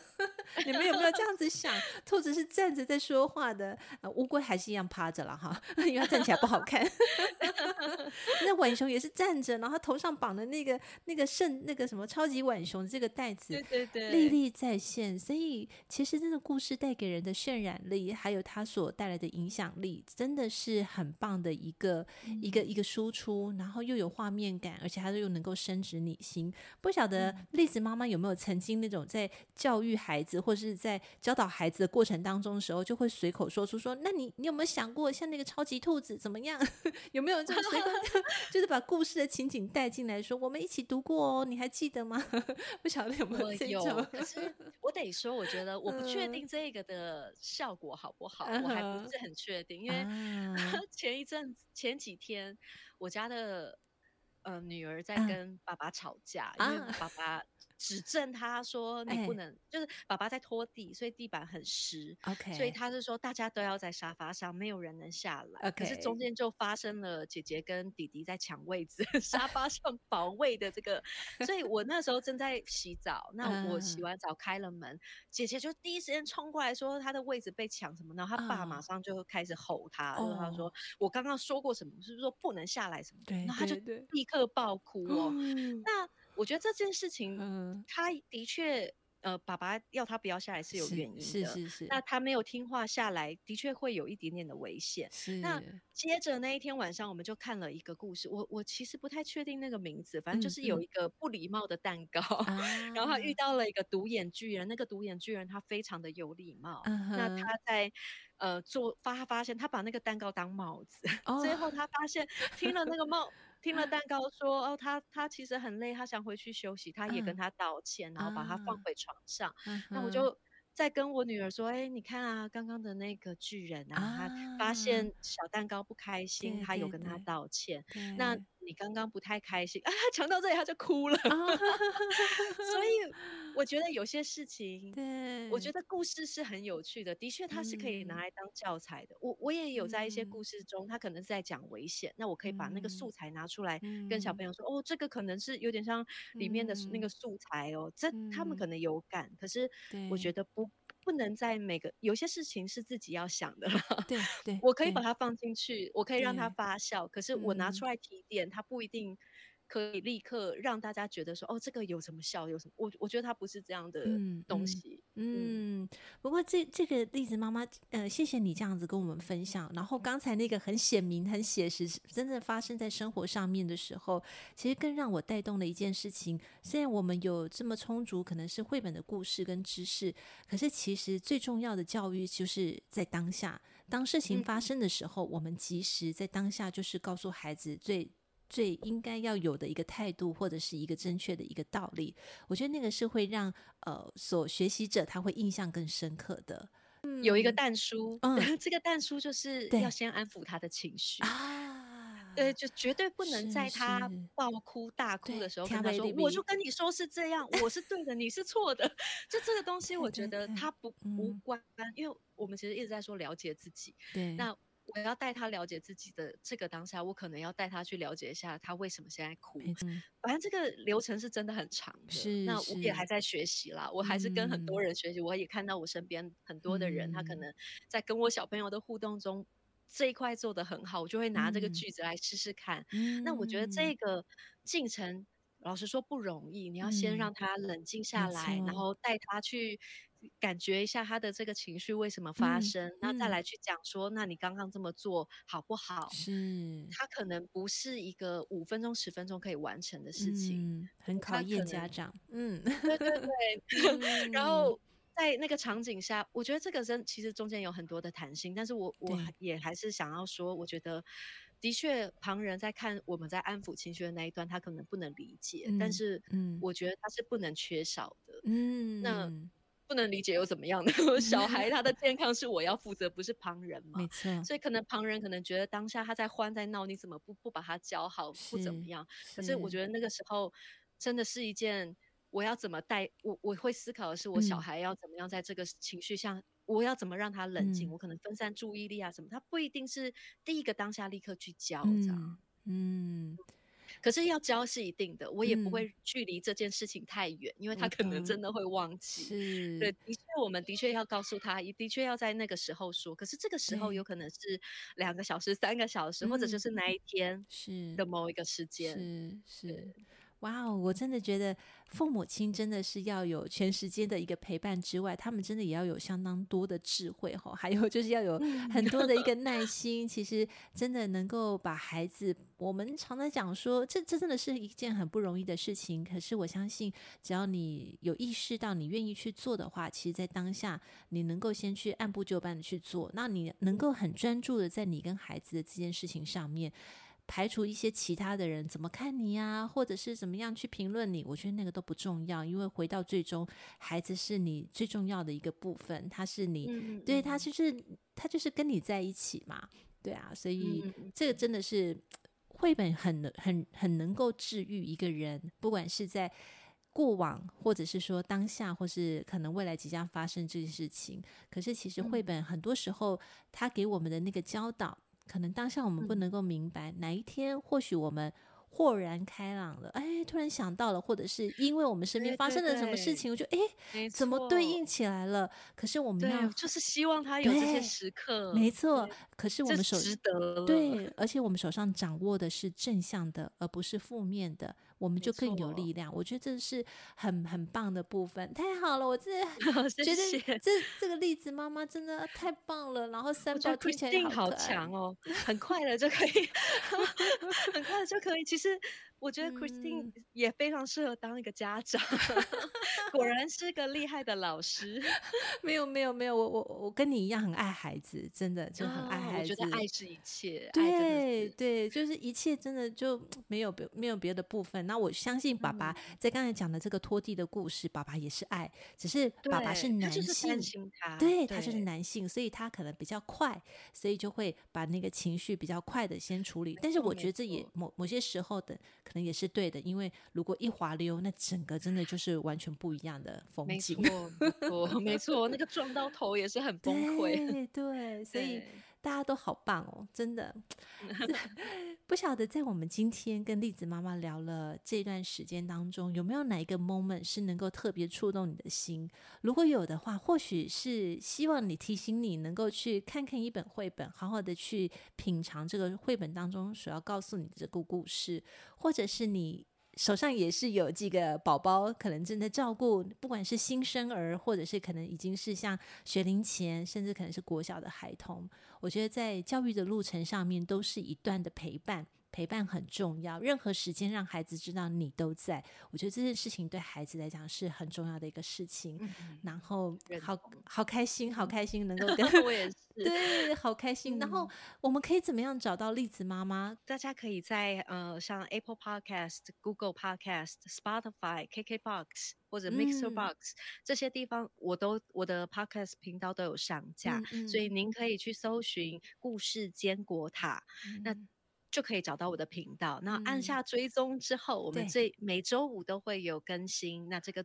你们有没有这样子想？兔子是站着在说话的，呃，乌龟还是一样趴着了哈，因为它站起来不好看。那浣熊也是站着，然后头上绑的那个那个圣那个什么超级浣熊这个袋子，对对对，历历在现。所以其实这个故事带给人的渲染力，还有它所带来的影响力，真的是很棒的一个、嗯、一个一个输出，然后又有画面。面感，而且它又能够深植你心。不晓得栗子妈妈有没有曾经那种在教育孩子或者是在教导孩子的过程当中的时候，就会随口说出说：“那你你有没有想过，像那个超级兔子怎么样？有没有这个随口 就是把故事的情景带进来说，我们一起读过哦，你还记得吗？不晓得有没有这种？可是我得说，我觉得我不确定这个的效果好不好，我还不是很确定，因为前一阵子前几天我家的。呃，女儿在跟爸爸吵架，啊、因为爸爸指正他说：“你不能，欸、就是爸爸在拖地，所以地板很湿。Okay. 所以他是说大家都要在沙发上，没有人能下来。可是中间就发生了姐姐跟弟弟在抢位子，沙发上保卫的这个。所以我那时候正在洗澡，那我洗完澡开了门，姐姐就第一时间冲过来说她的位置被抢什么，然后他爸马上就开始吼他，就、uh. 他说我刚刚说过什么，是不是说不能下来什么？对，然后他就立刻爆哭哦。那。我觉得这件事情，嗯，他的确，呃，爸爸要他不要下来是有原因的，是是是，是。那他没有听话下来，的确会有一点点的危险。是。那接着那一天晚上，我们就看了一个故事。我我其实不太确定那个名字，反正就是有一个不礼貌的蛋糕，然后他遇到了一个独眼巨人。那个独眼巨人他非常的有礼貌。嗯、那他在呃做发发现他把那个蛋糕当帽子，哦、最后他发现听了那个帽。听了蛋糕说哦，他他其实很累，他想回去休息，他也跟他道歉，嗯、然后把他放回床上。嗯、那我就在跟我女儿说：“哎、欸，你看啊，刚刚的那个巨人啊，啊他发现小蛋糕不开心，他有跟他道歉。那你刚刚不太开心啊，讲到这里他就哭了。啊、所以 我觉得有些事情，对，我觉得故事是很有趣的，的确它是可以拿来当教材的。嗯、我我也有在一些故事中，他可能是在讲危险、嗯，那我可以把那个素材拿出来跟小朋友说：嗯、哦，这个可能是有点像里面的那个素材哦，嗯、这他们可能有感，可是我觉得不。不能在每个有些事情是自己要想的，对对，我可以把它放进去，我可以让它发酵，可是我拿出来提点，它不一定。可以立刻让大家觉得说，哦，这个有什么效，有什么？我我觉得它不是这样的东西。嗯，嗯，不过这这个例子，妈妈，呃，谢谢你这样子跟我们分享。然后刚才那个很显明、很写实，真正发生在生活上面的时候，其实更让我带动了一件事情。虽然我们有这么充足，可能是绘本的故事跟知识，可是其实最重要的教育就是在当下。当事情发生的时候，我们及时在当下，就是告诉孩子最。最应该要有的一个态度，或者是一个正确的一个道理，我觉得那个是会让呃所学习者他会印象更深刻的。嗯、有一个但书，嗯，这个但书就是要先安抚他的情绪啊，对，就绝对不能在他爆哭大哭的时候跟他说，我就跟你说是这样，我是 对的，你是错的。就这个东西，我觉得他不无关、嗯，因为我们其实一直在说了解自己，对，那。我要带他了解自己的这个当下，我可能要带他去了解一下他为什么现在哭。嗯、反正这个流程是真的很长的，是那我也还在学习啦，我。还是跟很多人学习、嗯，我也看到我身边很多的人、嗯，他可能。在跟我小朋友的互动中这一块做的很好，我就会拿这个句子来试试看、嗯。那我觉得这。个进程，老实说不容易，你要先让他冷静下来，嗯、然后带他去。感觉一下他的这个情绪为什么发生，嗯、那再来去讲说、嗯，那你刚刚这么做好不好？是，他可能不是一个五分钟、十分钟可以完成的事情，嗯、很考验家长。嗯，对对对。然后在那个场景下，我觉得这个真其实中间有很多的弹性，但是我我也还是想要说，我觉得的确旁人在看我们在安抚情绪的那一段，他可能不能理解，嗯、但是嗯，我觉得他是不能缺少的。嗯，那。不能理解又怎么样呢？小孩他的 健康是我要负责，不是旁人嘛？没错。所以可能旁人可能觉得当下他在欢在闹，你怎么不不把他教好，不怎么样？可是我觉得那个时候真的是一件我要怎么带我我会思考的是，我小孩要怎么样在这个情绪下、嗯，我要怎么让他冷静、嗯？我可能分散注意力啊什么？他不一定是第一个当下立刻去教这样。嗯。嗯可是要教是一定的，我也不会距离这件事情太远、嗯，因为他可能真的会忘记。是，对，的确，我们的确要告诉他，也的确要在那个时候说。可是这个时候有可能是两个小时、三个小时，或者就是那一天是的某一个时间。是是。哇哦，我真的觉得父母亲真的是要有全时间的一个陪伴之外，他们真的也要有相当多的智慧哈，还有就是要有很多的一个耐心。其实真的能够把孩子，我们常常讲说，这这真的是一件很不容易的事情。可是我相信，只要你有意识到，你愿意去做的话，其实，在当下你能够先去按部就班的去做，那你能够很专注的在你跟孩子的这件事情上面。排除一些其他的人怎么看你呀，或者是怎么样去评论你，我觉得那个都不重要，因为回到最终，孩子是你最重要的一个部分，他是你，嗯、对他就是他就是跟你在一起嘛，对啊，所以这个真的是绘本很很很能够治愈一个人，不管是在过往，或者是说当下，或是可能未来即将发生这件事情。可是其实绘本很多时候，他给我们的那个教导。可能当下我们不能够明白，嗯、哪一天或许我们豁然开朗了，哎，突然想到了，或者是因为我们身边发生了什么事情，对对对，我就哎，怎么对应起来了？可是我们要就是希望他有这些时刻，没错。可是我们手值得对，而且我们手上掌握的是正向的，而不是负面的。我们就更有力量，我觉得这是很很棒的部分，太好了！我真的 觉得这这个例子妈妈真的太棒了。然后 三宝听起来好强哦，很快的就可以，很快的就可以。其实我觉得 Christine 也非常适合当一个家长，果然是个厉害的老师。没有没有没有，我我我跟你一样很爱孩子，真的就很爱孩子。哦、我觉得爱是一切，对对，就是一切真的就没有别没有别的部分。那我相信爸爸在刚才讲的这个拖地的故事，嗯、爸爸也是爱，只是爸爸是男性，他对，他就是男性，所以他可能比较快，所以就会把那个情绪比较快的先处理。但是我觉得这也某某些时候的可能也是对的，因为如果一滑溜，那整个真的就是完全不一样的风景。没错，没错，没错，那个撞到头也是很崩溃。对，对，所以。大家都好棒哦，真的。不晓得在我们今天跟栗子妈妈聊了这段时间当中，有没有哪一个 moment 是能够特别触动你的心？如果有的话，或许是希望你提醒你能够去看看一本绘本，好好的去品尝这个绘本当中所要告诉你的这个故事，或者是你。手上也是有几个宝宝，可能正在照顾，不管是新生儿，或者是可能已经是像学龄前，甚至可能是国小的孩童。我觉得在教育的路程上面，都是一段的陪伴。陪伴很重要，任何时间让孩子知道你都在，我觉得这件事情对孩子来讲是很重要的一个事情。嗯、然后好好开心，好开心能够 跟我也是，对，好开心。嗯、然后我们可以怎么样找到栗子妈妈？大家可以在呃像 Apple Podcast、Google Podcast、Spotify、KKBox 或者 Mixer Box、嗯、这些地方，我都我的 Podcast 频道都有上架，嗯嗯、所以您可以去搜寻故事坚果塔。嗯、那就可以找到我的频道，那按下追踪之后，嗯、我们这每周五都会有更新。那这个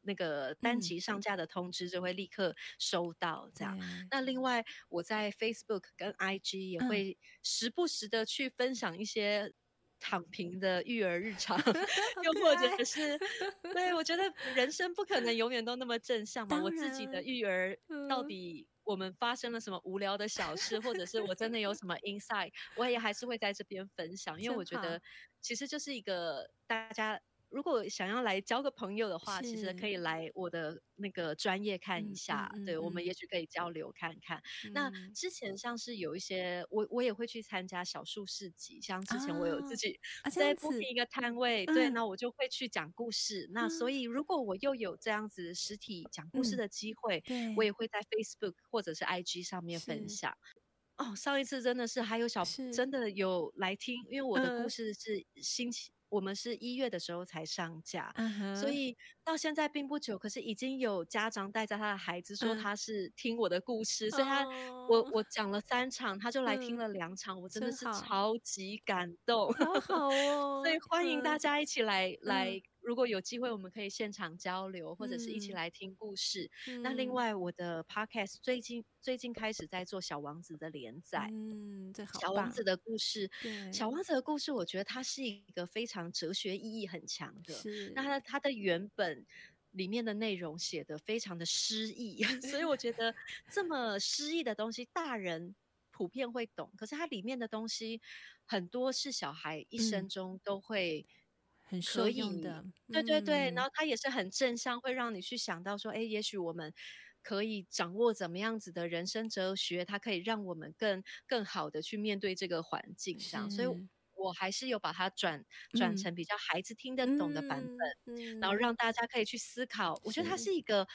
那个单集上架的通知就会立刻收到。这样，嗯、那另外我在 Facebook 跟 IG 也会时不时的去分享一些躺平的育儿日常，又 或者是对，我觉得人生不可能永远都那么正向嘛。我自己的育儿到底。我们发生了什么无聊的小事，或者是我真的有什么 insight，我也还是会在这边分享，因为我觉得其实就是一个大家如果想要来交个朋友的话，其实可以来我的那个专业看一下，嗯嗯嗯、对，我们也许可以交流看看。嗯、那之前像是有一些我我也会去参加小树市集，像之前我有自己在 booking 一个摊位，啊、对，那我就会去讲故事。嗯、那所以如果我又有这样子实体讲故事的机会，嗯、我也会在 Facebook 或者是 IG 上面分享。哦，上一次真的是还有小真的有来听，因为我的故事是星期。嗯我们是一月的时候才上架，uh huh. 所以到现在并不久，可是已经有家长带着他的孩子说他是听我的故事，uh huh. 所以他我我讲了三场，他就来听了两场，uh. 我真的是超级感动，好好 哦，所以欢迎大家一起来、uh. 来。如果有机会，我们可以现场交流，或者是一起来听故事。嗯、那另外，我的 podcast 最近最近开始在做《小王子》的连载。嗯，这好。小王子的故事，对小王子的故事，我觉得它是一个非常哲学意义很强的。是。那它它的原本里面的内容写的非常的诗意，所以我觉得这么诗意的东西，大人普遍会懂。可是它里面的东西很多是小孩一生中都会。很受用的，对对对，嗯、然后它也是很正向，会让你去想到说，哎，也许我们可以掌握怎么样子的人生哲学，它可以让我们更更好的去面对这个环境上，是所以我还是有把它转转成比较孩子听得懂的版本，嗯嗯、然后让大家可以去思考。我觉得它是一个。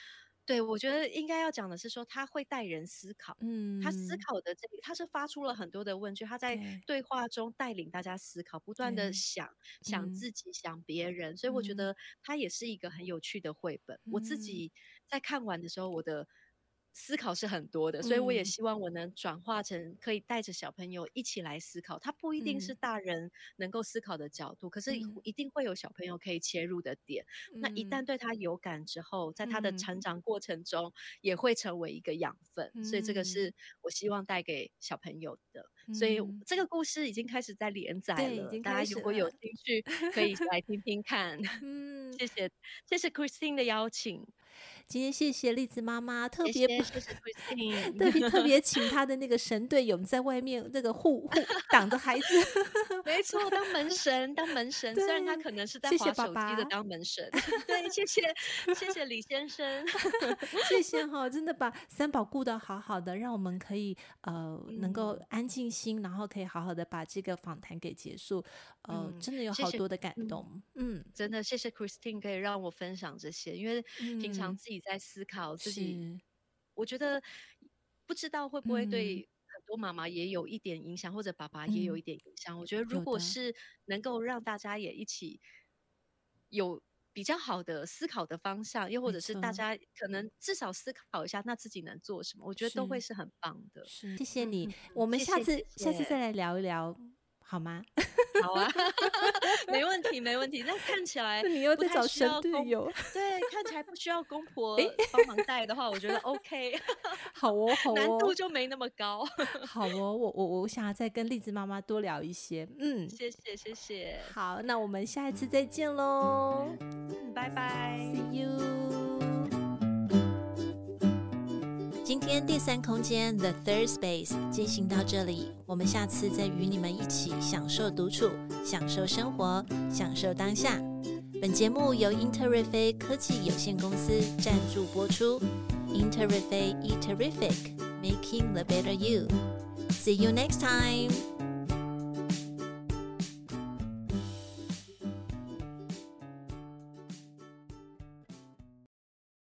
对，我觉得应该要讲的是说，他会带人思考。嗯，他思考的这个，他是发出了很多的问句，他在对话中带领大家思考，不断的想想自己，想别人。所以我觉得他也是一个很有趣的绘本。我自己在看完的时候，我的。思考是很多的，所以我也希望我能转化成可以带着小朋友一起来思考。它不一定是大人能够思考的角度，嗯、可是一定会有小朋友可以切入的点。嗯、那一旦对他有感之后，在他的成长过程中也会成为一个养分。嗯、所以这个是我希望带给小朋友的。嗯、所以这个故事已经开始在连载了，大家如果有兴趣可以来听听看。嗯，谢谢，谢谢 Christine 的邀请。今天谢谢栗子妈妈，特别谢谢，谢谢 Christine，特别特别请她。的那个神队友在外面那个护护挡着孩子，没错，当门神，当门 神，虽然他可能是在滑手机的当门神，谢谢爸爸对，谢谢谢谢李先生，谢谢哈，真的把三宝顾得好好的，让我们可以呃能够安静心，然后可以好好的把这个访谈给结束。呃，嗯、真的有好多的感动。嗯，嗯真的谢谢 Christine 可以让我分享这些，因为平常自己在思考自己，嗯、我觉得不知道会不会对很多妈妈也有一点影响，嗯、或者爸爸也有一点影响。嗯、我觉得如果是能够让大家也一起有。比较好的思考的方向，又或者是大家可能至少思考一下，那自己能做什么，我觉得都会是很棒的。是，谢谢你，我们下次下次再来聊一聊。好吗？好啊，没问题，没问题。那看起来你又在找神队友，对，看起来不需要公婆帮忙带的话，我觉得 OK。好哦，好哦，难度就没那么高。好哦，我我我想要再跟栗子妈妈多聊一些。嗯，谢谢谢谢。好，那我们下一次再见喽。拜拜，See you。今天第三空间 The Third Space 进行到这里，我们下次再与你们一起享受独处，享受生活，享受当下。本节目由英特瑞飞科技有限公司赞助播出。英特瑞飞 E Terrific，Making the Better You。See you next time.